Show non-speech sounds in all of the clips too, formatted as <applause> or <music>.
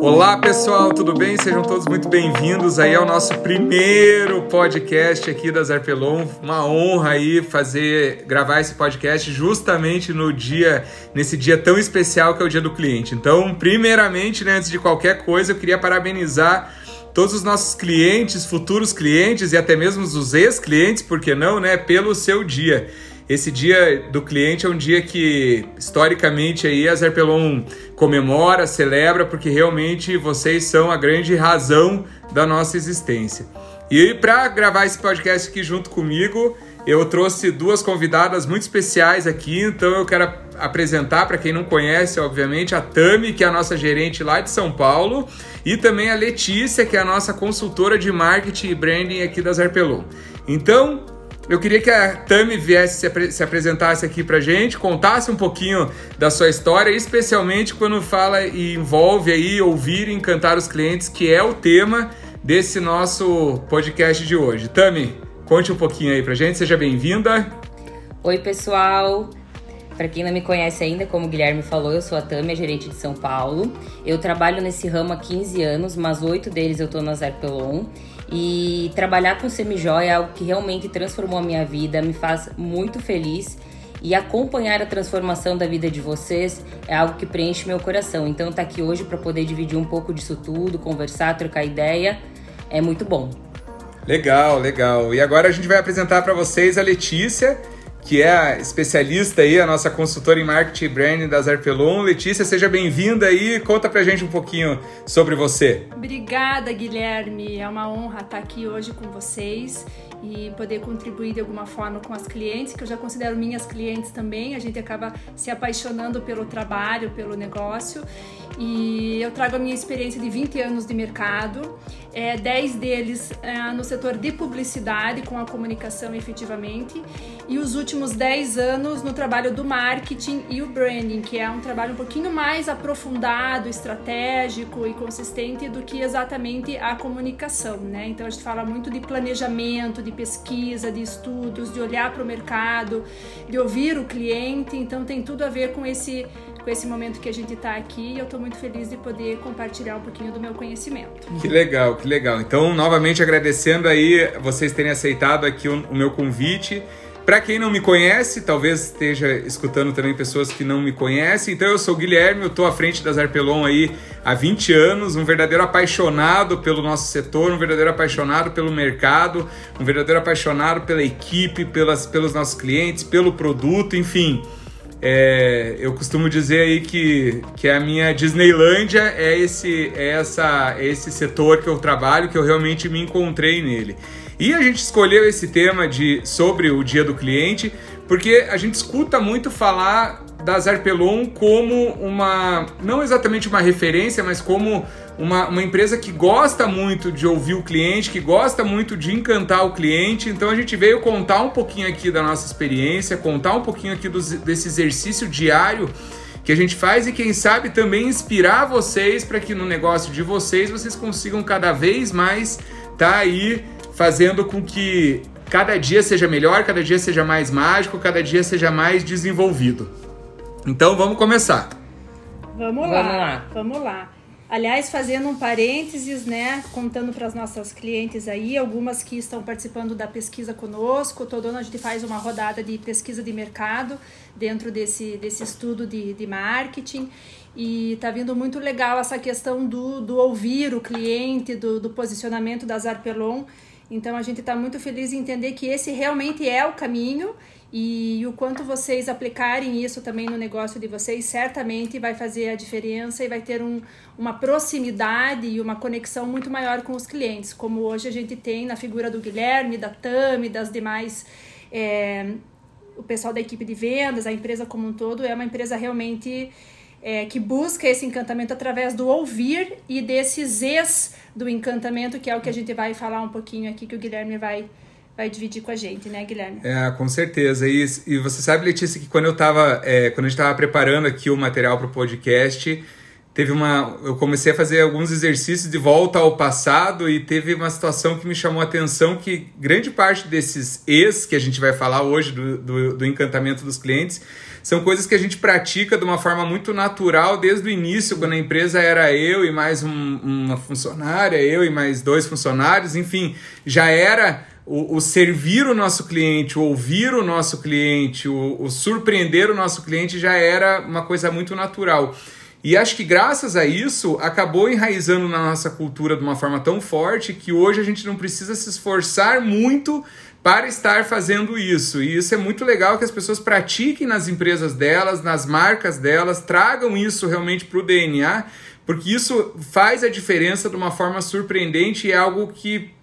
Olá pessoal, tudo bem? Sejam todos muito bem-vindos aí ao nosso primeiro podcast aqui da Zarpelon. Uma honra aí fazer gravar esse podcast justamente no dia, nesse dia tão especial que é o Dia do Cliente. Então, primeiramente, né, antes de qualquer coisa, eu queria parabenizar todos os nossos clientes, futuros clientes e até mesmo os ex-clientes, por que não, né, pelo seu dia. Esse dia do cliente é um dia que, historicamente, aí a Zerpelon comemora, celebra, porque realmente vocês são a grande razão da nossa existência. E para gravar esse podcast aqui junto comigo, eu trouxe duas convidadas muito especiais aqui, então eu quero apresentar para quem não conhece, obviamente, a Tami, que é a nossa gerente lá de São Paulo, e também a Letícia, que é a nossa consultora de marketing e branding aqui da Zarpelon. Então, eu queria que a Tami viesse se, se apresentasse aqui pra gente, contasse um pouquinho da sua história, especialmente quando fala e envolve aí ouvir e encantar os clientes, que é o tema desse nosso podcast de hoje. Tami, conte um pouquinho aí pra gente, seja bem-vinda. Oi, pessoal. Para quem não me conhece ainda, como o Guilherme falou, eu sou a Tâmia, gerente de São Paulo. Eu trabalho nesse ramo há 15 anos, mas oito deles eu estou na Zarpelon. E trabalhar com semijóia é algo que realmente transformou a minha vida, me faz muito feliz. E acompanhar a transformação da vida de vocês é algo que preenche meu coração. Então, tá aqui hoje para poder dividir um pouco disso tudo, conversar, trocar ideia, é muito bom. Legal, legal. E agora a gente vai apresentar para vocês a Letícia que é a especialista aí, a nossa consultora em marketing e branding da Zarpelon. Letícia, seja bem-vinda aí, conta pra gente um pouquinho sobre você. Obrigada, Guilherme. É uma honra estar aqui hoje com vocês e poder contribuir de alguma forma com as clientes, que eu já considero minhas clientes também. A gente acaba se apaixonando pelo trabalho, pelo negócio. E eu trago a minha experiência de 20 anos de mercado, é, 10 deles é, no setor de publicidade, com a comunicação efetivamente, e os últimos 10 anos no trabalho do marketing e o branding, que é um trabalho um pouquinho mais aprofundado, estratégico e consistente do que exatamente a comunicação, né? Então a gente fala muito de planejamento, de pesquisa, de estudos, de olhar para o mercado, de ouvir o cliente, então tem tudo a ver com esse com esse momento que a gente está aqui e eu estou muito feliz de poder compartilhar um pouquinho do meu conhecimento. Que legal, que legal. Então, novamente agradecendo aí vocês terem aceitado aqui o, o meu convite. Para quem não me conhece, talvez esteja escutando também pessoas que não me conhecem. Então, eu sou o Guilherme, eu estou à frente das Arpelon aí há 20 anos, um verdadeiro apaixonado pelo nosso setor, um verdadeiro apaixonado pelo mercado, um verdadeiro apaixonado pela equipe, pelas, pelos nossos clientes, pelo produto, enfim. É, eu costumo dizer aí que, que a minha Disneylândia é esse, é essa, é esse setor que eu trabalho, que eu realmente me encontrei nele. E a gente escolheu esse tema de sobre o dia do cliente porque a gente escuta muito falar da Zarpelon como uma, não exatamente uma referência, mas como uma, uma empresa que gosta muito de ouvir o cliente, que gosta muito de encantar o cliente. Então a gente veio contar um pouquinho aqui da nossa experiência, contar um pouquinho aqui desse exercício diário que a gente faz e quem sabe também inspirar vocês para que no negócio de vocês vocês consigam cada vez mais tá aí fazendo com que cada dia seja melhor, cada dia seja mais mágico, cada dia seja mais desenvolvido. Então vamos começar. Vamos lá. Vamos lá. Vamos lá. Aliás, fazendo um parênteses, né, contando para as nossas clientes aí, algumas que estão participando da pesquisa conosco, todo ano a gente faz uma rodada de pesquisa de mercado dentro desse, desse estudo de, de marketing e está vindo muito legal essa questão do, do ouvir o cliente, do, do posicionamento da Zarpelon, então a gente está muito feliz em entender que esse realmente é o caminho e o quanto vocês aplicarem isso também no negócio de vocês, certamente vai fazer a diferença e vai ter um, uma proximidade e uma conexão muito maior com os clientes, como hoje a gente tem na figura do Guilherme, da Tami, das demais. É, o pessoal da equipe de vendas, a empresa como um todo, é uma empresa realmente é, que busca esse encantamento através do ouvir e desses ex do encantamento, que é o que a gente vai falar um pouquinho aqui, que o Guilherme vai, vai dividir com a gente, né, Guilherme? É, com certeza. E, e você sabe, Letícia, que quando eu tava, é, quando a gente estava preparando aqui o material para o podcast, teve uma. Eu comecei a fazer alguns exercícios de volta ao passado e teve uma situação que me chamou a atenção que grande parte desses ex que a gente vai falar hoje do, do, do encantamento dos clientes são coisas que a gente pratica de uma forma muito natural desde o início, quando a empresa era eu e mais um, uma funcionária, eu e mais dois funcionários, enfim, já era o, o, servir o nosso cliente, o ouvir o nosso cliente, o, o surpreender o nosso cliente já era uma coisa muito natural. E acho que graças a isso acabou enraizando na nossa cultura de uma forma tão forte que hoje a gente não precisa se esforçar muito para estar fazendo isso. E isso é muito legal que as pessoas pratiquem nas empresas delas, nas marcas delas, tragam isso realmente para o DNA, porque isso faz a diferença de uma forma surpreendente e é algo que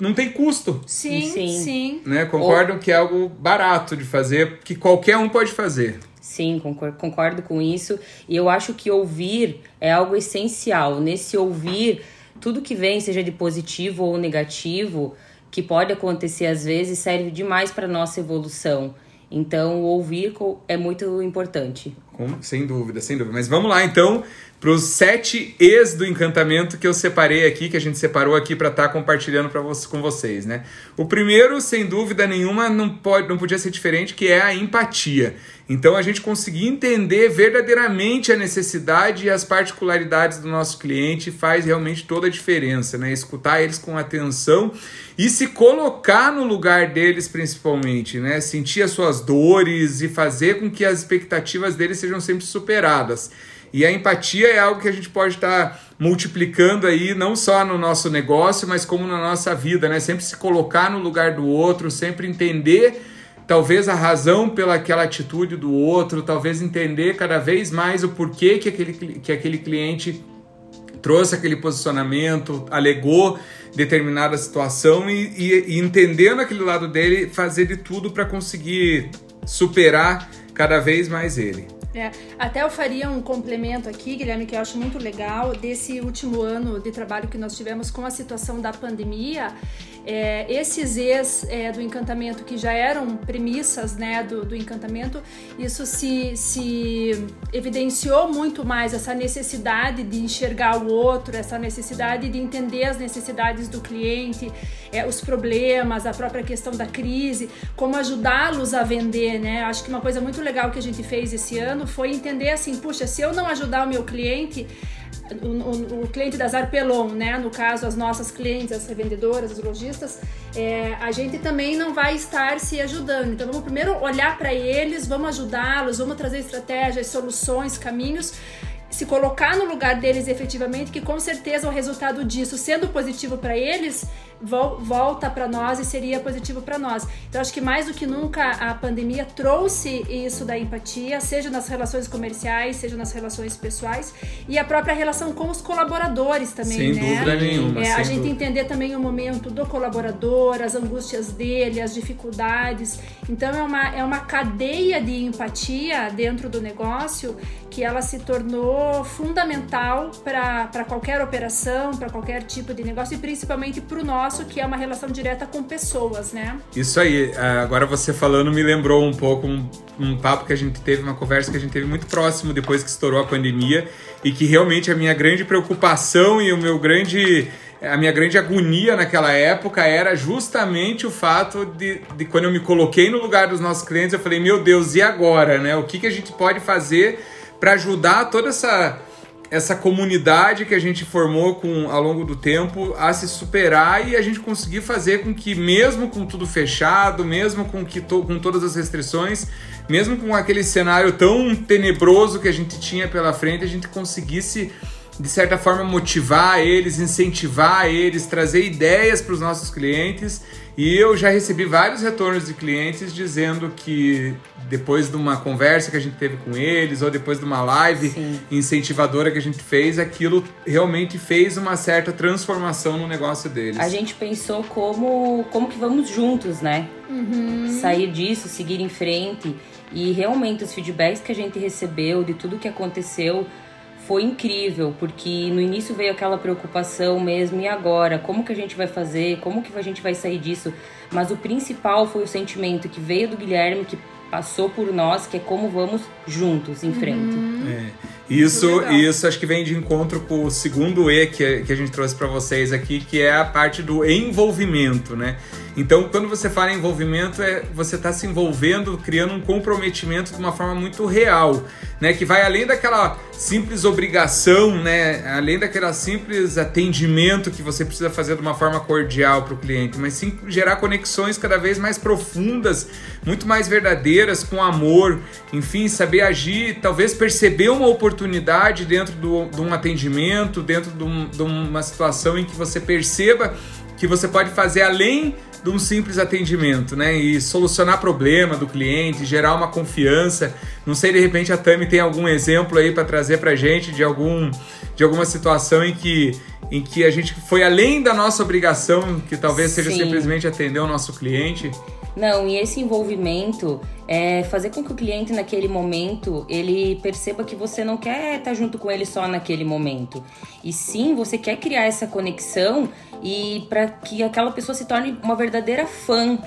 não tem custo. Sim, sim. sim. Né? Concordam Ou... que é algo barato de fazer, que qualquer um pode fazer. Sim, concordo com isso. E eu acho que ouvir é algo essencial. Nesse ouvir, tudo que vem, seja de positivo ou negativo, que pode acontecer às vezes, serve demais para nossa evolução. Então, o ouvir é muito importante. sem dúvida, sem dúvida. Mas vamos lá, então, para os sete ex do encantamento que eu separei aqui, que a gente separou aqui para estar tá compartilhando você, com vocês, né? O primeiro, sem dúvida nenhuma, não, pode, não podia ser diferente, que é a empatia. Então a gente conseguir entender verdadeiramente a necessidade e as particularidades do nosso cliente faz realmente toda a diferença, né? Escutar eles com atenção e se colocar no lugar deles principalmente, né? Sentir as suas dores e fazer com que as expectativas deles sejam sempre superadas. E a empatia é algo que a gente pode estar tá multiplicando aí, não só no nosso negócio, mas como na nossa vida, né? Sempre se colocar no lugar do outro, sempre entender talvez a razão pela aquela atitude do outro, talvez entender cada vez mais o porquê que aquele, que aquele cliente trouxe aquele posicionamento, alegou determinada situação e, e, e entendendo aquele lado dele, fazer de tudo para conseguir superar cada vez mais ele. É, até eu faria um complemento aqui, Guilherme, que eu acho muito legal, desse último ano de trabalho que nós tivemos com a situação da pandemia é, esses ex é, do encantamento que já eram premissas né, do, do encantamento, isso se, se evidenciou muito mais essa necessidade de enxergar o outro, essa necessidade de entender as necessidades do cliente, é, os problemas, a própria questão da crise, como ajudá-los a vender, né? Acho que uma coisa muito legal que a gente fez esse ano foi entender assim, puxa, se eu não ajudar o meu cliente, o, o, o, cliente da Zarpelon, né? No caso, as nossas clientes, as revendedoras, os lojistas, é, a gente também não vai estar se ajudando. Então, vamos primeiro olhar para eles, vamos ajudá-los, vamos trazer estratégias, soluções, caminhos se colocar no lugar deles efetivamente, que com certeza o resultado disso, sendo positivo para eles, volta para nós e seria positivo para nós. Então acho que mais do que nunca a pandemia trouxe isso da empatia, seja nas relações comerciais, seja nas relações pessoais e a própria relação com os colaboradores também, sem né? Dúvida nenhuma, é, a gente dúvida. entender também o momento do colaborador, as angústias dele, as dificuldades. Então é uma é uma cadeia de empatia dentro do negócio que ela se tornou fundamental para qualquer operação, para qualquer tipo de negócio e principalmente para o nosso, que é uma relação direta com pessoas, né? Isso aí. É, agora você falando me lembrou um pouco um, um papo que a gente teve, uma conversa que a gente teve muito próximo depois que estourou a pandemia e que realmente a minha grande preocupação e o meu grande a minha grande agonia naquela época era justamente o fato de, de quando eu me coloquei no lugar dos nossos clientes, eu falei, meu Deus, e agora, né? O que, que a gente pode fazer para ajudar toda essa essa comunidade que a gente formou com ao longo do tempo a se superar e a gente conseguir fazer com que mesmo com tudo fechado, mesmo com que to, com todas as restrições, mesmo com aquele cenário tão tenebroso que a gente tinha pela frente, a gente conseguisse de certa forma motivar eles, incentivar eles, trazer ideias para os nossos clientes e eu já recebi vários retornos de clientes dizendo que depois de uma conversa que a gente teve com eles ou depois de uma live Sim. incentivadora que a gente fez, aquilo realmente fez uma certa transformação no negócio deles. A gente pensou como como que vamos juntos, né? Uhum. Sair disso, seguir em frente e realmente os feedbacks que a gente recebeu de tudo que aconteceu foi incrível, porque no início veio aquela preocupação mesmo, e agora? Como que a gente vai fazer? Como que a gente vai sair disso? Mas o principal foi o sentimento que veio do Guilherme, que passou por nós, que é como vamos juntos em frente. Uhum. É. Isso, isso acho que vem de encontro com o segundo E que, que a gente trouxe para vocês aqui, que é a parte do envolvimento, né? Então, quando você fala em envolvimento, é você está se envolvendo, criando um comprometimento de uma forma muito real, né? Que vai além daquela simples obrigação, né? Além daquela simples atendimento que você precisa fazer de uma forma cordial para o cliente, mas sim gerar conexões cada vez mais profundas, muito mais verdadeiras, com amor, enfim, saber agir, talvez perceber uma oportunidade dentro do, de um atendimento, dentro de, um, de uma situação em que você perceba que você pode fazer além de um simples atendimento, né? E solucionar problema do cliente, gerar uma confiança. Não sei, de repente a Tami tem algum exemplo aí para trazer para gente de algum de alguma situação em que em que a gente foi além da nossa obrigação, que talvez seja simplesmente atender o nosso cliente. Não, e esse envolvimento é fazer com que o cliente naquele momento ele perceba que você não quer estar junto com ele só naquele momento. E sim, você quer criar essa conexão e para que aquela pessoa se torne uma verdadeira fã.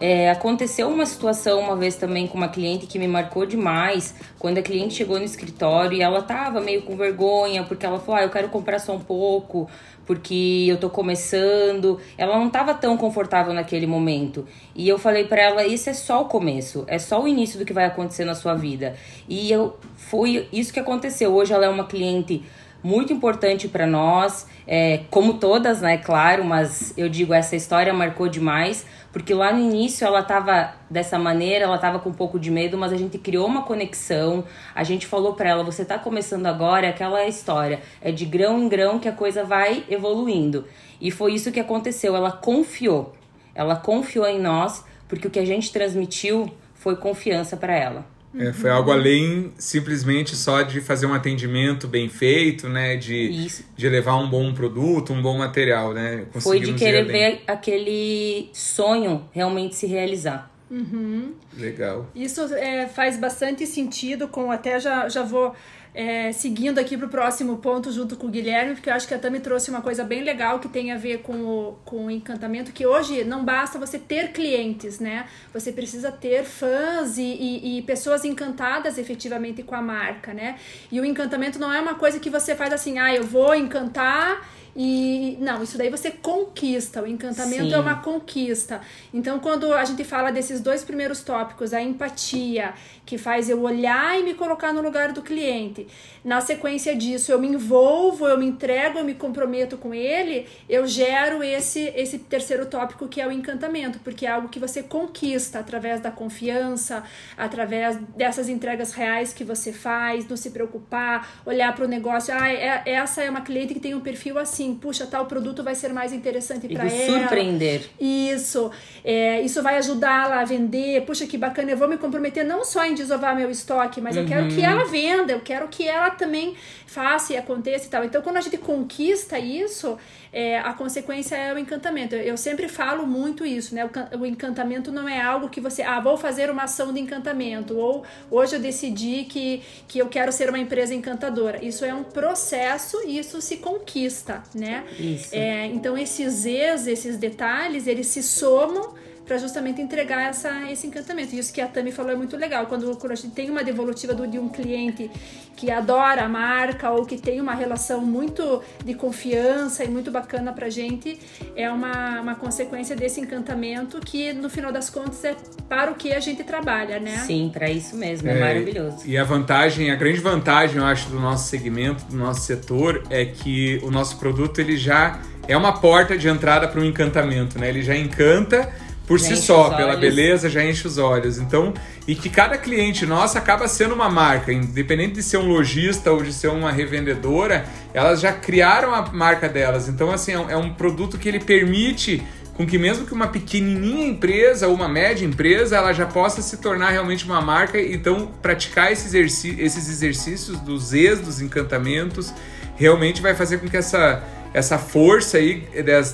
É, aconteceu uma situação uma vez também com uma cliente que me marcou demais. Quando a cliente chegou no escritório e ela tava meio com vergonha, porque ela falou: ah, eu quero comprar só um pouco, porque eu tô começando. Ela não tava tão confortável naquele momento. E eu falei para ela: isso é só o começo, é só o início do que vai acontecer na sua vida. E eu foi isso que aconteceu. Hoje ela é uma cliente muito importante para nós, é, como todas, né, claro, mas eu digo, essa história marcou demais, porque lá no início ela estava dessa maneira, ela estava com um pouco de medo, mas a gente criou uma conexão, a gente falou para ela, você está começando agora, é aquela história, é de grão em grão que a coisa vai evoluindo. E foi isso que aconteceu, ela confiou, ela confiou em nós, porque o que a gente transmitiu foi confiança para ela. É, foi algo além simplesmente só de fazer um atendimento bem feito, né? De, de levar um bom produto, um bom material, né? Foi de querer ver aquele sonho realmente se realizar. Uhum. Legal. Isso é, faz bastante sentido com até já, já vou é, seguindo aqui para o próximo ponto junto com o Guilherme, porque eu acho que a Tami trouxe uma coisa bem legal que tem a ver com o, com o encantamento, que hoje não basta você ter clientes, né? Você precisa ter fãs e, e, e, pessoas encantadas efetivamente com a marca, né? E o encantamento não é uma coisa que você faz assim, ah, eu vou encantar e não, isso daí você conquista. O encantamento Sim. é uma conquista. Então, quando a gente fala desses dois primeiros tópicos, a empatia, que faz eu olhar e me colocar no lugar do cliente, na sequência disso eu me envolvo, eu me entrego, eu me comprometo com ele, eu gero esse esse terceiro tópico que é o encantamento, porque é algo que você conquista através da confiança, através dessas entregas reais que você faz, não se preocupar, olhar para o negócio, ah, é, essa é uma cliente que tem um perfil assim assim, puxa, tal produto vai ser mais interessante para ela. surpreender. Isso. É, isso vai ajudá-la a vender. Puxa, que bacana, eu vou me comprometer não só em desovar meu estoque, mas uhum. eu quero que uhum. ela venda, eu quero que ela também faça e aconteça e tal. Então, quando a gente conquista isso, é, a consequência é o encantamento. Eu sempre falo muito isso, né? O, o, encantamento não é algo que você, ah, vou fazer uma ação de encantamento, ou hoje eu decidi que, que eu quero ser uma empresa encantadora. Isso é um processo e isso se conquista, né? Isso. É, então, esses Zs, esses detalhes, eles se somam para justamente entregar essa, esse encantamento. Isso que a Tami falou é muito legal. Quando, quando a gente tem uma devolutiva do, de um cliente que adora a marca ou que tem uma relação muito de confiança e muito bacana pra gente, é uma, uma consequência desse encantamento que, no final das contas, é para o que a gente trabalha, né? Sim, para isso mesmo. É, é maravilhoso. E a vantagem, a grande vantagem, eu acho, do nosso segmento, do nosso setor, é que o nosso produto ele já é uma porta de entrada para um encantamento, né? Ele já encanta por já si só, pela beleza, já enche os olhos. Então, e que cada cliente nosso acaba sendo uma marca, independente de ser um lojista ou de ser uma revendedora, elas já criaram a marca delas. Então, assim, é um é produto que ele permite com que mesmo que uma pequenininha empresa ou uma média empresa, ela já possa se tornar realmente uma marca, então praticar esses, esses exercícios dos ex, dos encantamentos, realmente vai fazer com que essa essa força aí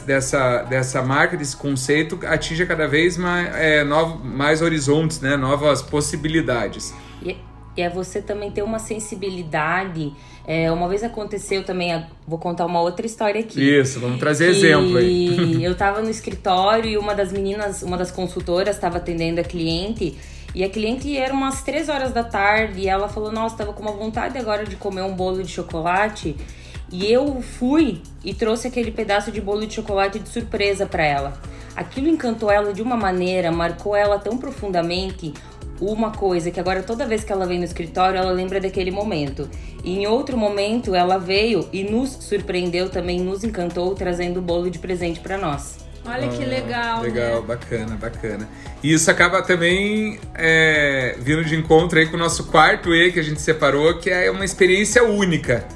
dessa, dessa marca, desse conceito, atinja cada vez mais, é, novo, mais horizontes, né? novas possibilidades. E, e é você também ter uma sensibilidade. É, uma vez aconteceu também, vou contar uma outra história aqui. Isso, vamos trazer exemplo aí. <laughs> eu estava no escritório e uma das meninas, uma das consultoras estava atendendo a cliente E a cliente era umas 3 horas da tarde e ela falou: Nossa, tava com uma vontade agora de comer um bolo de chocolate. E eu fui e trouxe aquele pedaço de bolo de chocolate de surpresa para ela. Aquilo encantou ela de uma maneira, marcou ela tão profundamente uma coisa que agora toda vez que ela vem no escritório, ela lembra daquele momento. E em outro momento, ela veio e nos surpreendeu também, nos encantou trazendo o bolo de presente para nós. Olha que legal. Legal, né? bacana, bacana. E isso acaba também é, vindo de encontro aí com o nosso quarto E que a gente separou, que é uma experiência única.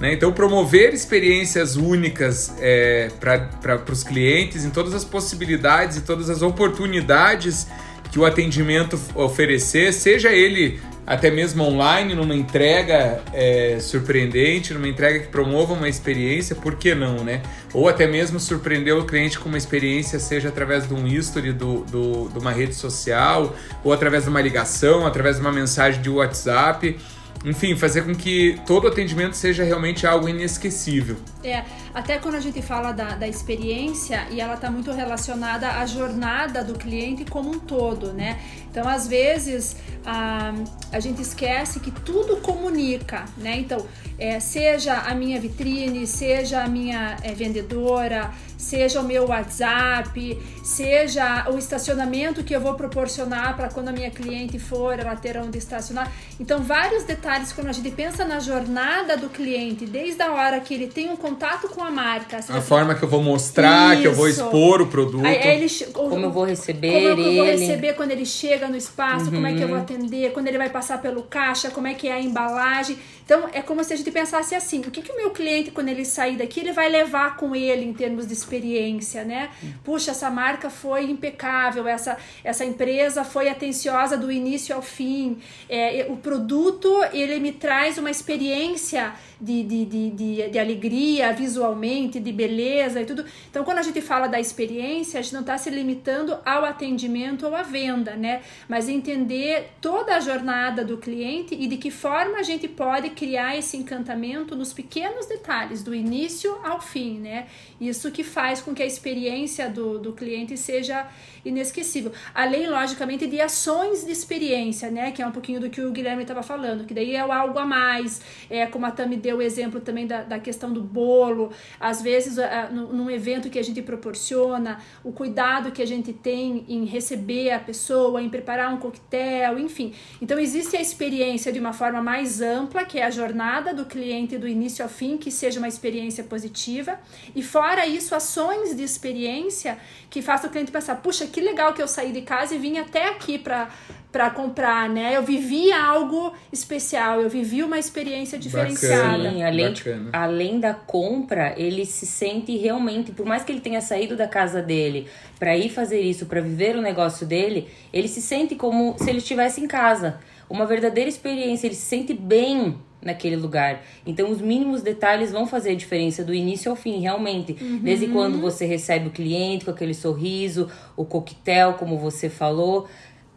Né? Então, promover experiências únicas é, para os clientes em todas as possibilidades e todas as oportunidades que o atendimento oferecer, seja ele até mesmo online, numa entrega é, surpreendente, numa entrega que promova uma experiência, por que não, né? Ou até mesmo surpreender o cliente com uma experiência, seja através de um history do, do, de uma rede social, ou através de uma ligação, através de uma mensagem de WhatsApp enfim, fazer com que todo atendimento seja realmente algo inesquecível. É, até quando a gente fala da, da experiência, e ela está muito relacionada à jornada do cliente como um todo, né? Então, às vezes, a, a gente esquece que tudo comunica, né? Então, é, seja a minha vitrine, seja a minha é, vendedora, seja o meu WhatsApp, seja o estacionamento que eu vou proporcionar para quando a minha cliente for, ela ter onde estacionar. Então, vários detalhes quando a gente pensa na jornada do cliente, desde a hora que ele tem um contato com a marca. A forma que eu vou mostrar, Isso. que eu vou expor o produto. Ele, como eu vou receber Como eu vou receber quando ele chega no espaço, uhum. como é que eu vou uhum. atender, quando ele vai passar pelo caixa, como é que é a embalagem. Então, é como se a gente pensasse assim, o que, que o meu cliente, quando ele sair daqui, ele vai levar com ele em termos de experiência, né? Puxa, essa marca foi impecável, essa, essa empresa foi atenciosa do início ao fim, é, o produto, ele me traz uma experiência de, de, de, de, de alegria visualmente, de beleza e tudo. Então, quando a gente fala da experiência, a gente não está se limitando ao atendimento ou à venda, né? Mas entender toda a jornada do cliente e de que forma a gente pode criar esse encantamento nos pequenos detalhes, do início ao fim, né? Isso que faz com que a experiência do, do cliente seja inesquecível. Além, logicamente, de ações de experiência, né? Que é um pouquinho do que o Guilherme estava falando, que daí é algo a mais, é como a Tami deu o exemplo também da, da questão do bolo, às vezes num evento que a gente proporciona, o cuidado que a gente tem em receber a pessoa, em preparar um coquetel, enfim. Então existe a experiência de uma forma mais ampla, que é a jornada do cliente do início ao fim, que seja uma experiência positiva, e fora isso, ações de experiência que façam o cliente pensar, puxa, que legal que eu saí de casa e vim até aqui para para comprar, né? Eu vivi algo especial, eu vivi uma experiência diferenciada. Sim, além, além da compra, ele se sente realmente, por mais que ele tenha saído da casa dele para ir fazer isso, para viver o negócio dele, ele se sente como se ele estivesse em casa. Uma verdadeira experiência, ele se sente bem naquele lugar. Então, os mínimos detalhes vão fazer a diferença do início ao fim, realmente. Uhum. Desde quando você recebe o cliente com aquele sorriso, o coquetel, como você falou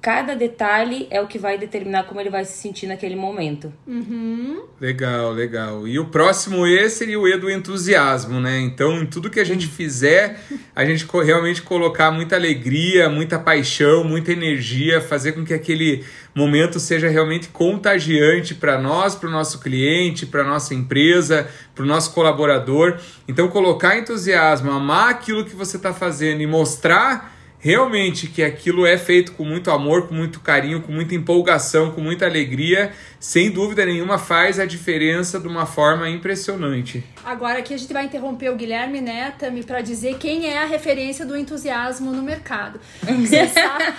cada detalhe é o que vai determinar como ele vai se sentir naquele momento. Uhum. Legal, legal. E o próximo E seria o E do entusiasmo, né? Então, em tudo que a gente fizer, a gente realmente colocar muita alegria, muita paixão, muita energia, fazer com que aquele momento seja realmente contagiante para nós, para o nosso cliente, para nossa empresa, para o nosso colaborador. Então, colocar entusiasmo, amar aquilo que você está fazendo e mostrar realmente que aquilo é feito com muito amor, com muito carinho, com muita empolgação, com muita alegria, sem dúvida nenhuma faz a diferença de uma forma impressionante. Agora aqui a gente vai interromper o Guilherme né, Tami, para dizer quem é a referência do entusiasmo no mercado. <laughs> Você sabe,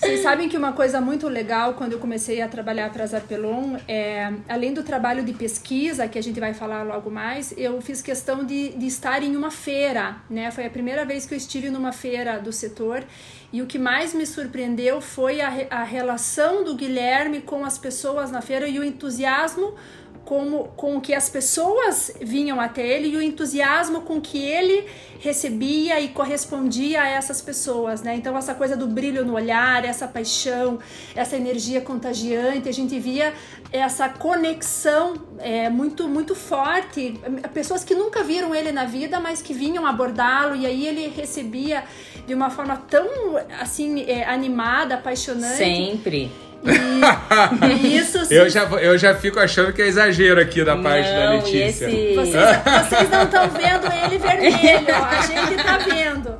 vocês sabem que uma coisa muito legal quando eu comecei a trabalhar para a Zarpelon, é, além do trabalho de pesquisa, que a gente vai falar logo mais, eu fiz questão de, de estar em uma feira. Né? Foi a primeira vez que eu estive numa feira do setor e o que mais me surpreendeu foi a, a relação do Guilherme com as pessoas na feira e o entusiasmo como, com que as pessoas vinham até ele e o entusiasmo com que ele recebia e correspondia a essas pessoas, né? Então essa coisa do brilho no olhar, essa paixão, essa energia contagiante, a gente via essa conexão é, muito muito forte, pessoas que nunca viram ele na vida, mas que vinham abordá-lo e aí ele recebia de uma forma tão assim é, animada, apaixonante. Sempre. E, <laughs> isso sim. eu já Eu já fico achando que é exagero aqui da parte não, da Letícia. Esse... Vocês, vocês não estão vendo ele vermelho, a gente tá vendo.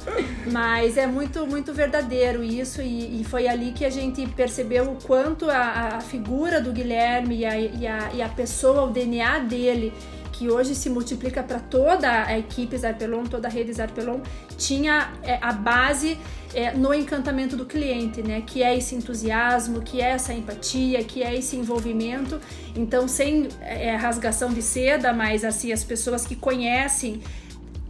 Mas é muito, muito verdadeiro isso, e, e foi ali que a gente percebeu o quanto a, a figura do Guilherme e a, e, a, e a pessoa, o DNA dele que hoje se multiplica para toda a equipe Zarpelon, toda a rede Zarpelon, tinha é, a base é, no encantamento do cliente, né? Que é esse entusiasmo, que é essa empatia, que é esse envolvimento. Então, sem é, rasgação de seda, mas assim, as pessoas que conhecem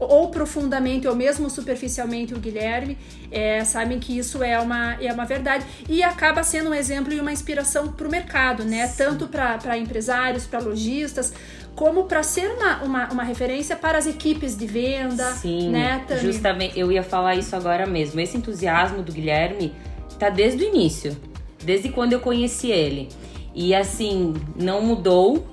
ou profundamente ou mesmo superficialmente o Guilherme é, sabem que isso é uma, é uma verdade e acaba sendo um exemplo e uma inspiração para o mercado, né? Sim. Tanto para empresários, para lojistas, como para ser uma, uma, uma, referência para as equipes de venda. Sim, né, justamente, eu ia falar isso agora mesmo. Esse entusiasmo do Guilherme tá desde o início, desde quando eu conheci ele. E assim, não mudou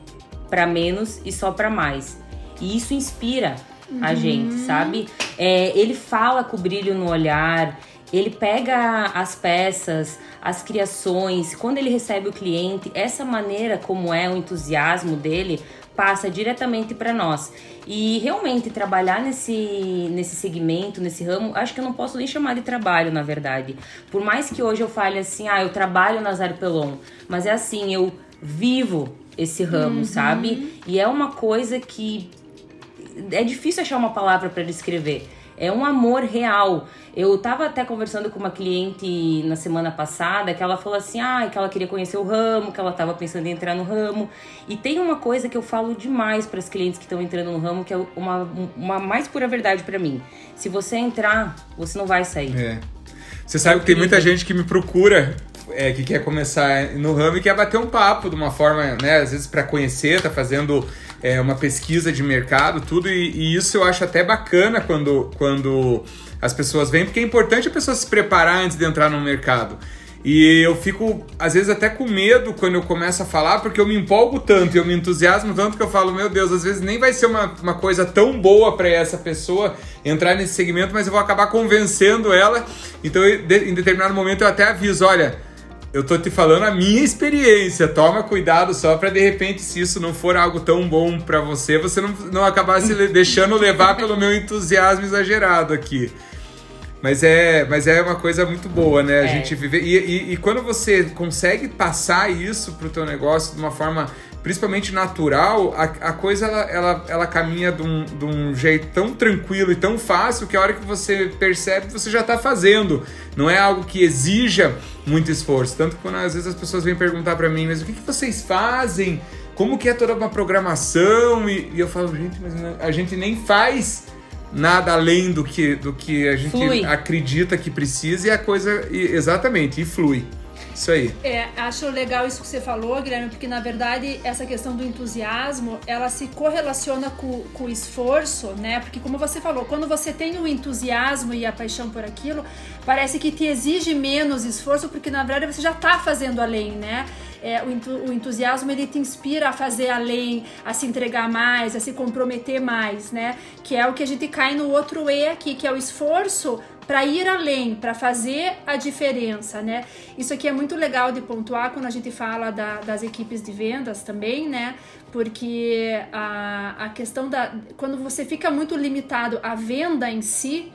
para menos e só para mais. E isso inspira uhum. a gente, sabe? É, ele fala com brilho no olhar, ele pega as peças, as criações, quando ele recebe o cliente, essa maneira como é o entusiasmo dele passa diretamente para nós. E realmente trabalhar nesse, nesse segmento, nesse ramo, acho que eu não posso nem chamar de trabalho, na verdade. Por mais que hoje eu fale assim, ah, eu trabalho na Zarpelon, mas é assim, eu vivo esse ramo, uhum. sabe? E é uma coisa que é difícil achar uma palavra para descrever. É um amor real. Eu tava até conversando com uma cliente na semana passada que ela falou assim: ah, que ela queria conhecer o ramo, que ela tava pensando em entrar no ramo. E tem uma coisa que eu falo demais para as clientes que estão entrando no ramo, que é uma, uma mais pura verdade para mim. Se você entrar, você não vai sair. É. Você sabe que tem muita gente que me procura é, que quer começar no ramo e quer bater um papo de uma forma, né? Às vezes para conhecer, tá fazendo é, uma pesquisa de mercado, tudo, e, e, isso eu acho até bacana quando, quando as pessoas vêm, porque é importante a pessoa se preparar antes de entrar no mercado. E eu fico, às vezes, até com medo quando eu começo a falar, porque eu me empolgo tanto, eu me entusiasmo tanto que eu falo, meu Deus, às vezes nem vai ser uma, uma coisa tão boa para essa pessoa entrar nesse segmento, mas eu vou acabar convencendo ela. Então, em determinado momento, eu até aviso: olha, eu tô te falando a minha experiência. Toma cuidado só para de repente, se isso não for algo tão bom para você, você não, não acabar se <laughs> deixando levar pelo meu entusiasmo exagerado aqui. Mas é, mas é uma coisa muito boa, né? A é. gente viver. E, e, e, quando você consegue passar isso pro teu negócio de uma forma principalmente natural, a, a coisa ela, ela, ela caminha de um, de um jeito tão tranquilo e tão fácil que a hora que você percebe, você já está fazendo. Não é algo que exija muito esforço. Tanto que quando às vezes as pessoas vêm perguntar para mim, mas o que, que vocês fazem? Como que é toda uma programação? E, e eu falo, gente, mas a gente nem faz nada além do que, do que a gente flui. acredita que precisa e a coisa, e, exatamente, e flui. Isso aí. É, acho legal isso que você falou, Guilherme, porque na verdade essa questão do entusiasmo, ela se correlaciona com, o esforço, né? Porque como você falou, quando você tem o entusiasmo e a paixão por aquilo, parece que te exige menos esforço, porque na verdade você já está fazendo além, né? É, o, o, entusiasmo ele te inspira a fazer além, a se entregar mais, a se comprometer mais, né? Que é o que a gente cai no outro E aqui, que é o esforço para ir além, para fazer a diferença, né? Isso aqui é muito legal de pontuar quando a gente fala da, das equipes de vendas também, né? Porque a, a questão da. Quando você fica muito limitado à venda em si,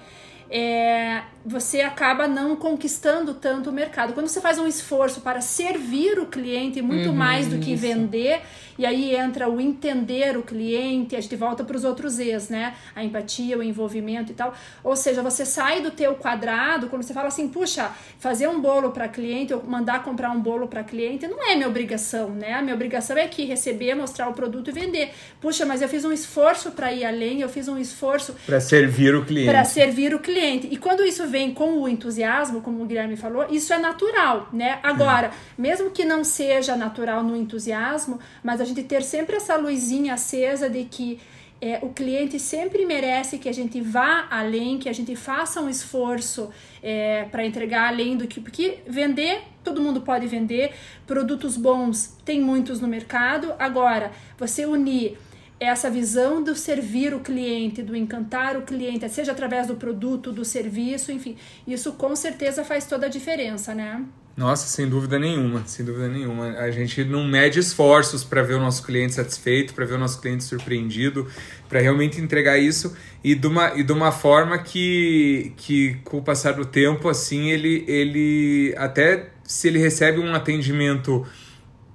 é, você acaba não conquistando tanto o mercado. Quando você faz um esforço para servir o cliente muito uhum, mais do que isso. vender, e aí entra o entender o cliente, a gente volta para os outros E's, né? A empatia, o envolvimento e tal. Ou seja, você sai do teu quadrado, quando você fala assim, puxa, fazer um bolo para cliente ou mandar comprar um bolo para cliente não é minha obrigação, né? A minha obrigação é aqui receber, mostrar o produto e vender. Puxa, mas eu fiz um esforço para ir além, eu fiz um esforço para servir o cliente. Para servir o cliente. E quando isso vem com o entusiasmo, como o Guilherme falou, isso é natural, né? Agora, mesmo que não seja natural no entusiasmo, mas a gente ter sempre essa luzinha acesa de que é, o cliente sempre merece que a gente vá além, que a gente faça um esforço é, para entregar além do que. Porque vender, todo mundo pode vender, produtos bons tem muitos no mercado. Agora, você unir essa visão do servir o cliente, do encantar o cliente, seja através do produto, do serviço, enfim, isso com certeza faz toda a diferença, né? Nossa, sem dúvida nenhuma, sem dúvida nenhuma. A gente não mede esforços para ver o nosso cliente satisfeito, para ver o nosso cliente surpreendido, para realmente entregar isso e de uma, e de uma forma que, que, com o passar do tempo, assim, ele, ele até se ele recebe um atendimento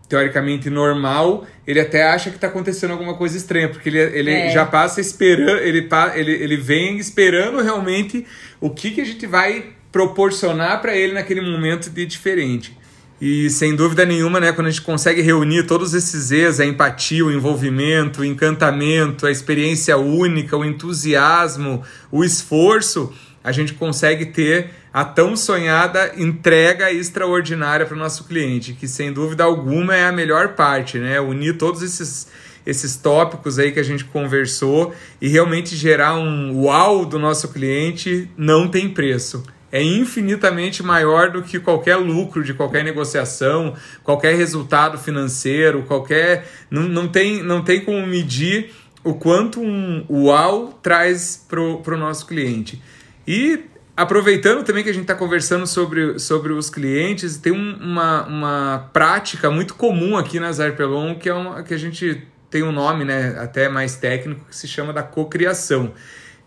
teoricamente normal, ele até acha que está acontecendo alguma coisa estranha, porque ele, ele é. já passa esperando, ele, ele, ele vem esperando realmente o que, que a gente vai proporcionar para ele naquele momento de diferente. E sem dúvida nenhuma, né, quando a gente consegue reunir todos esses E's, a empatia, o envolvimento, o encantamento, a experiência única, o entusiasmo, o esforço, a gente consegue ter a tão sonhada entrega extraordinária para o nosso cliente, que sem dúvida alguma é a melhor parte, né? Unir todos esses, esses tópicos aí que a gente conversou e realmente gerar um uau do nosso cliente não tem preço é infinitamente maior do que qualquer lucro de qualquer negociação, qualquer resultado financeiro, qualquer. Não, não, tem, não tem como medir o quanto um UAU traz para o nosso cliente. E aproveitando também que a gente está conversando sobre, sobre os clientes, tem um, uma, uma prática muito comum aqui na Zarpelon que é uma, que a gente tem um nome né, até mais técnico que se chama da cocriação,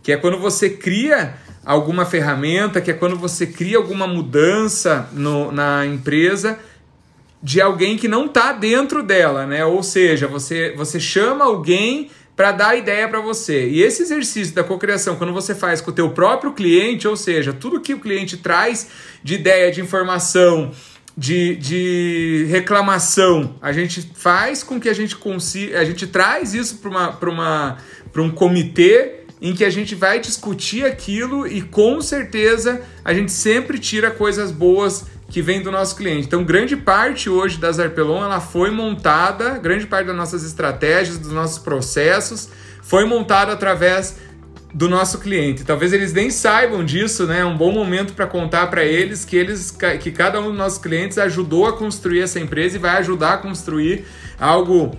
que é quando você cria alguma ferramenta, que é quando você cria alguma mudança no, na empresa de alguém que não está dentro dela, né? Ou seja, você, você chama alguém para dar ideia para você. E esse exercício da cocriação, quando você faz com o teu próprio cliente, ou seja, tudo que o cliente traz de ideia, de informação, de, de reclamação, a gente faz com que a gente consiga, a gente traz isso para uma, uma, um comitê em que a gente vai discutir aquilo e com certeza a gente sempre tira coisas boas que vêm do nosso cliente. Então, grande parte hoje da Zarpelon ela foi montada, grande parte das nossas estratégias, dos nossos processos, foi montada através do nosso cliente. Talvez eles nem saibam disso, né? É um bom momento para contar para eles que eles que cada um dos nossos clientes ajudou a construir essa empresa e vai ajudar a construir algo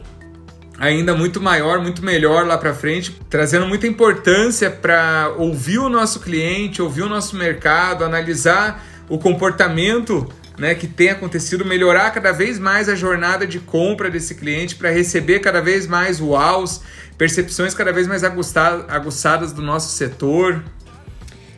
ainda muito maior, muito melhor lá para frente, trazendo muita importância para ouvir o nosso cliente, ouvir o nosso mercado, analisar o comportamento né, que tem acontecido, melhorar cada vez mais a jornada de compra desse cliente para receber cada vez mais uaus, percepções cada vez mais aguçadas do nosso setor.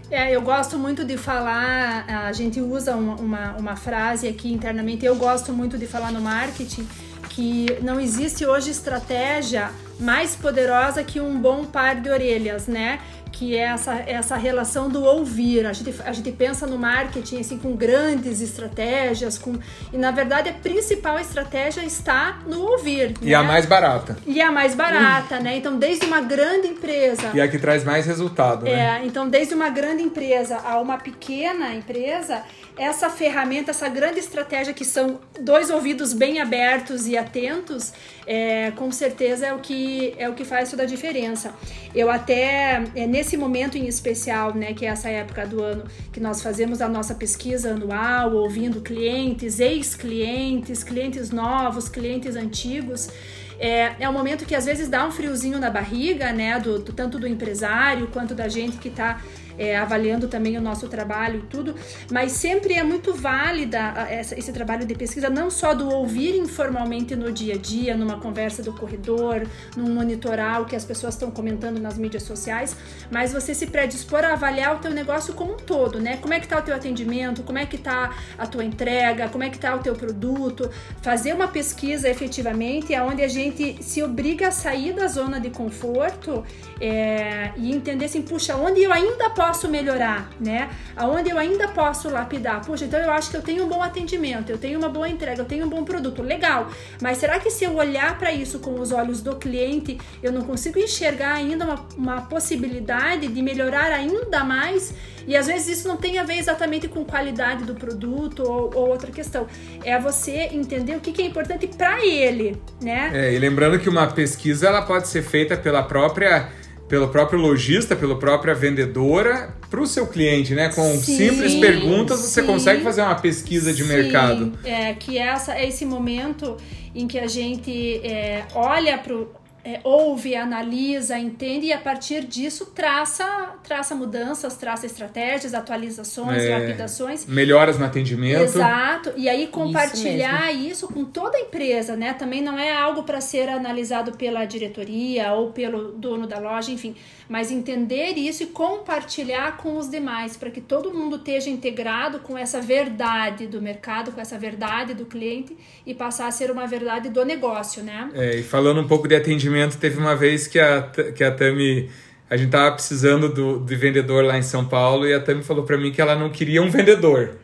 É, eu gosto muito de falar, a gente usa uma, uma, uma frase aqui internamente, eu gosto muito de falar no marketing que não existe hoje estratégia mais poderosa que um bom par de orelhas, né? Que é essa, essa relação do ouvir. A gente, a gente pensa no marketing assim, com grandes estratégias, com, e na verdade a principal estratégia está no ouvir. E né? a mais barata. E a mais barata, né? Então, desde uma grande empresa. E a que traz mais resultado, né? É, então, desde uma grande empresa a uma pequena empresa, essa ferramenta, essa grande estratégia que são dois ouvidos bem abertos e atentos, é, com certeza é o que é o que faz toda a diferença. Eu até é, nesse momento em especial, né, que é essa época do ano que nós fazemos a nossa pesquisa anual, ouvindo clientes, ex-clientes, clientes novos, clientes antigos. É, é um momento que às vezes dá um friozinho na barriga, né? Do, do tanto do empresário quanto da gente que está é, avaliando também o nosso trabalho e tudo, mas sempre é muito válida essa, esse trabalho de pesquisa, não só do ouvir informalmente no dia a dia, numa conversa do corredor, num monitorar o que as pessoas estão comentando nas mídias sociais, mas você se predispor a avaliar o teu negócio como um todo, né? Como é que tá o teu atendimento, como é que tá a tua entrega, como é que tá o teu produto, fazer uma pesquisa efetivamente, onde a gente se obriga a sair da zona de conforto é, e entender assim, puxa, onde eu ainda posso posso melhorar, né? Aonde eu ainda posso lapidar. Puxa, então eu acho que eu tenho um bom atendimento, eu tenho uma boa entrega, eu tenho um bom produto, legal. Mas será que se eu olhar para isso com os olhos do cliente, eu não consigo enxergar ainda uma, uma possibilidade de melhorar ainda mais? E às vezes isso não tem a ver exatamente com qualidade do produto ou, ou outra questão. É você entender o que, que é importante para ele, né? É, e lembrando que uma pesquisa ela pode ser feita pela própria pelo próprio lojista, pela própria vendedora, para o seu cliente, né? Com sim, simples perguntas você sim, consegue fazer uma pesquisa de sim, mercado. É que essa é esse momento em que a gente é, olha para é, ouve, analisa, entende e a partir disso traça, traça mudanças, traça estratégias, atualizações, é, lapidações. Melhoras no atendimento. Exato. E aí compartilhar isso, isso, com toda a empresa, né? Também não é algo para ser analisado pela diretoria ou pelo dono da loja, enfim. Mas entender isso e compartilhar com os demais, para que todo mundo esteja integrado com essa verdade do mercado, com essa verdade do cliente e passar a ser uma verdade do negócio, né? É, e falando um pouco de atendimento, teve uma vez que a, que a Tami a gente tava precisando do, de vendedor lá em São Paulo e a Tami falou para mim que ela não queria um vendedor.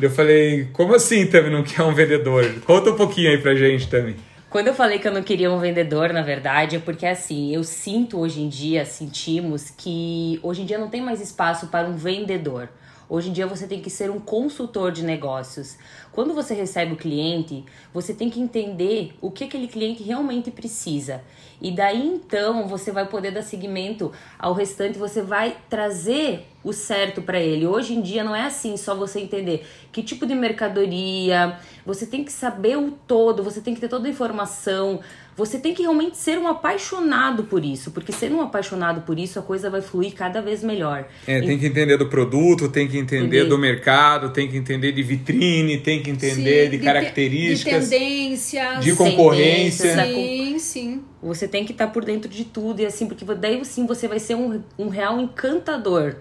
Eu falei, como assim, Tami, não quer um vendedor? Conta um pouquinho aí pra gente, Tami. Quando eu falei que eu não queria um vendedor, na verdade, é porque assim, eu sinto hoje em dia, sentimos que hoje em dia não tem mais espaço para um vendedor. Hoje em dia você tem que ser um consultor de negócios. Quando você recebe o cliente, você tem que entender o que aquele cliente realmente precisa. E daí então você vai poder dar seguimento ao restante, você vai trazer o certo para ele. Hoje em dia não é assim, só você entender que tipo de mercadoria, você tem que saber o todo, você tem que ter toda a informação, você tem que realmente ser um apaixonado por isso, porque sendo um apaixonado por isso, a coisa vai fluir cada vez melhor. É, tem que entender do produto, tem que entender do mercado, tem que entender de vitrine, tem que entender sim, de, de, características, de tendências, de concorrência. Sim, sim. Você tem que estar por dentro de tudo e assim, porque daí sim você vai ser um, um real encantador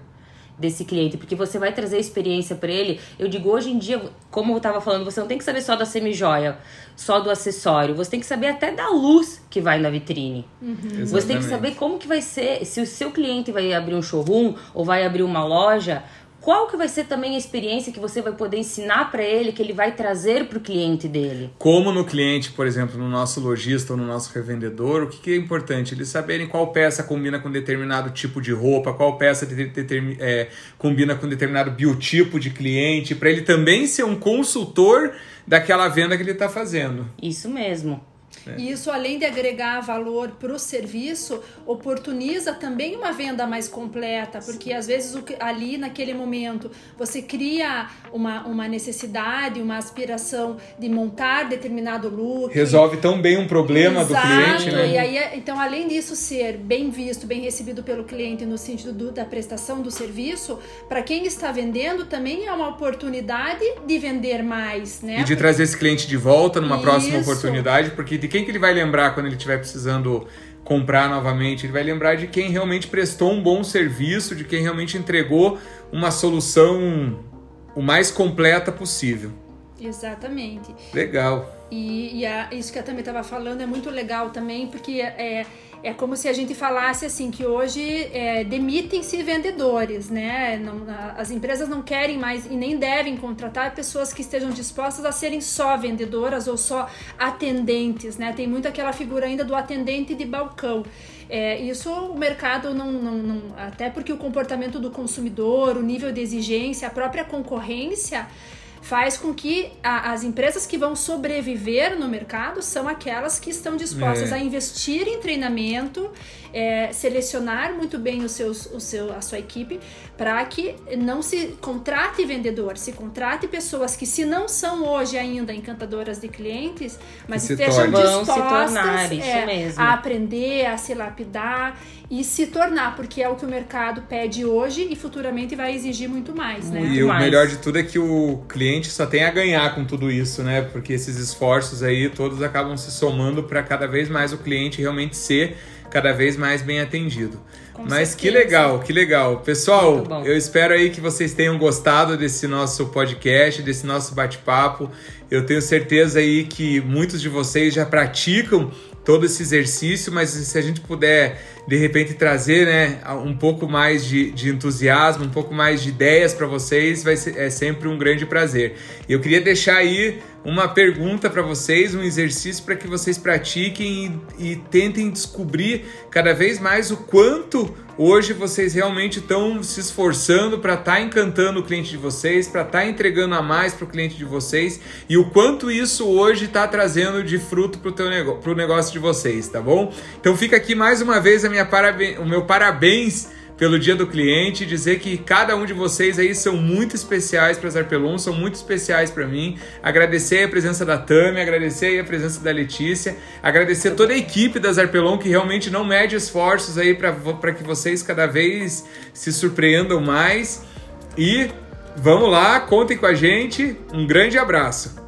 desse cliente, porque você vai trazer experiência para ele. Eu digo, hoje em dia, como eu estava falando, você não tem que saber só da semijoia, só do acessório, você tem que saber até da luz que vai na vitrine. Uhum. Você tem que saber como que vai ser, se o seu cliente vai abrir um showroom ou vai abrir uma loja, qual que vai ser também a experiência que você vai poder ensinar para ele, que ele vai trazer para o cliente dele? Como no cliente, por exemplo, no nosso lojista ou no nosso revendedor, o que, que é importante? Eles saberem qual peça combina com determinado tipo de roupa, qual peça de, de, de, é, combina com determinado biotipo de cliente, para ele também ser um consultor daquela venda que ele está fazendo. Isso mesmo. É. E isso, além de agregar valor para o serviço, oportuniza também uma venda mais completa, porque às vezes ali naquele momento você cria uma, uma necessidade, uma aspiração de montar determinado look. Resolve tão bem um problema Exato. do cliente, né? E aí, então, além disso ser bem visto, bem recebido pelo cliente no sentido do, da prestação do serviço, para quem está vendendo também é uma oportunidade de vender mais, né? E de trazer esse cliente de volta numa Isso. próxima oportunidade, porque de quem que ele vai lembrar quando ele estiver precisando comprar novamente? Ele vai lembrar de quem realmente prestou um bom serviço, de quem realmente entregou uma solução o mais completa possível. Exatamente. Legal. E, e a, isso que eu também estava falando é muito legal também, porque é, é como se a gente falasse assim que hoje é, demitem-se vendedores, né? Não, as empresas não querem mais e nem devem contratar pessoas que estejam dispostas a serem só vendedoras ou só atendentes, né? Tem muito aquela figura ainda do atendente de balcão. É, isso o mercado não, não, não, até porque o comportamento do consumidor, o nível de exigência, a própria concorrência faz com que a, as empresas que vão sobreviver no mercado são aquelas que estão dispostas é. a investir em treinamento, é, selecionar muito bem os seus, o seu, a sua equipe para que não se contrate vendedor, se contrate pessoas que se não são hoje ainda encantadoras de clientes, mas estejam dispostas tornar, é, a aprender, a se lapidar e se tornar, porque é o que o mercado pede hoje e futuramente vai exigir muito mais, né? E o melhor de tudo é que o cliente só tem a ganhar com tudo isso, né? Porque esses esforços aí todos acabam se somando para cada vez mais o cliente realmente ser cada vez mais bem atendido. Com Mas certeza. que legal, que legal. Pessoal, eu espero aí que vocês tenham gostado desse nosso podcast, desse nosso bate-papo. Eu tenho certeza aí que muitos de vocês já praticam todo esse exercício, mas se a gente puder de repente trazer né, um pouco mais de, de entusiasmo, um pouco mais de ideias para vocês, vai ser, é sempre um grande prazer. Eu queria deixar aí uma pergunta para vocês, um exercício para que vocês pratiquem e, e tentem descobrir cada vez mais o quanto hoje vocês realmente estão se esforçando para estar tá encantando o cliente de vocês, para estar tá entregando a mais para o cliente de vocês e o quanto isso hoje está trazendo de fruto para o negócio, negócio de vocês, tá bom? Então fica aqui mais uma vez a minha parabéns, o meu parabéns pelo Dia do Cliente, dizer que cada um de vocês aí são muito especiais para Zarpelon, são muito especiais para mim. Agradecer a presença da Tami, agradecer a presença da Letícia, agradecer toda a equipe da Zarpelon que realmente não mede esforços aí para que vocês cada vez se surpreendam mais. E vamos lá, contem com a gente. Um grande abraço.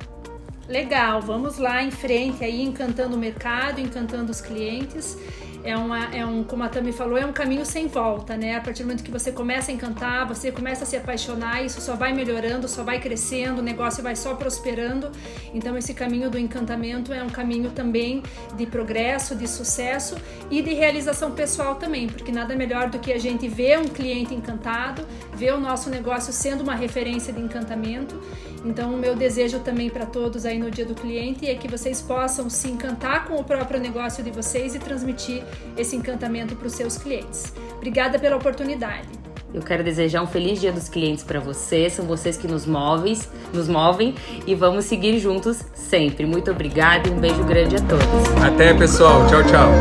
Legal, vamos lá em frente aí, encantando o mercado, encantando os clientes é, uma, é um, como a Tami falou, é um caminho sem volta, né? A partir do momento que você começa a encantar, você começa a se apaixonar, isso só vai melhorando, só vai crescendo, o negócio vai só prosperando. Então, esse caminho do encantamento é um caminho também de progresso, de sucesso e de realização pessoal também, porque nada melhor do que a gente ver um cliente encantado, ver o nosso negócio sendo uma referência de encantamento então, o meu desejo também para todos aí no Dia do Cliente é que vocês possam se encantar com o próprio negócio de vocês e transmitir esse encantamento para os seus clientes. Obrigada pela oportunidade. Eu quero desejar um feliz Dia dos Clientes para vocês, são vocês que nos movem, nos movem e vamos seguir juntos sempre. Muito obrigada e um beijo grande a todos. Até, pessoal. Tchau, tchau.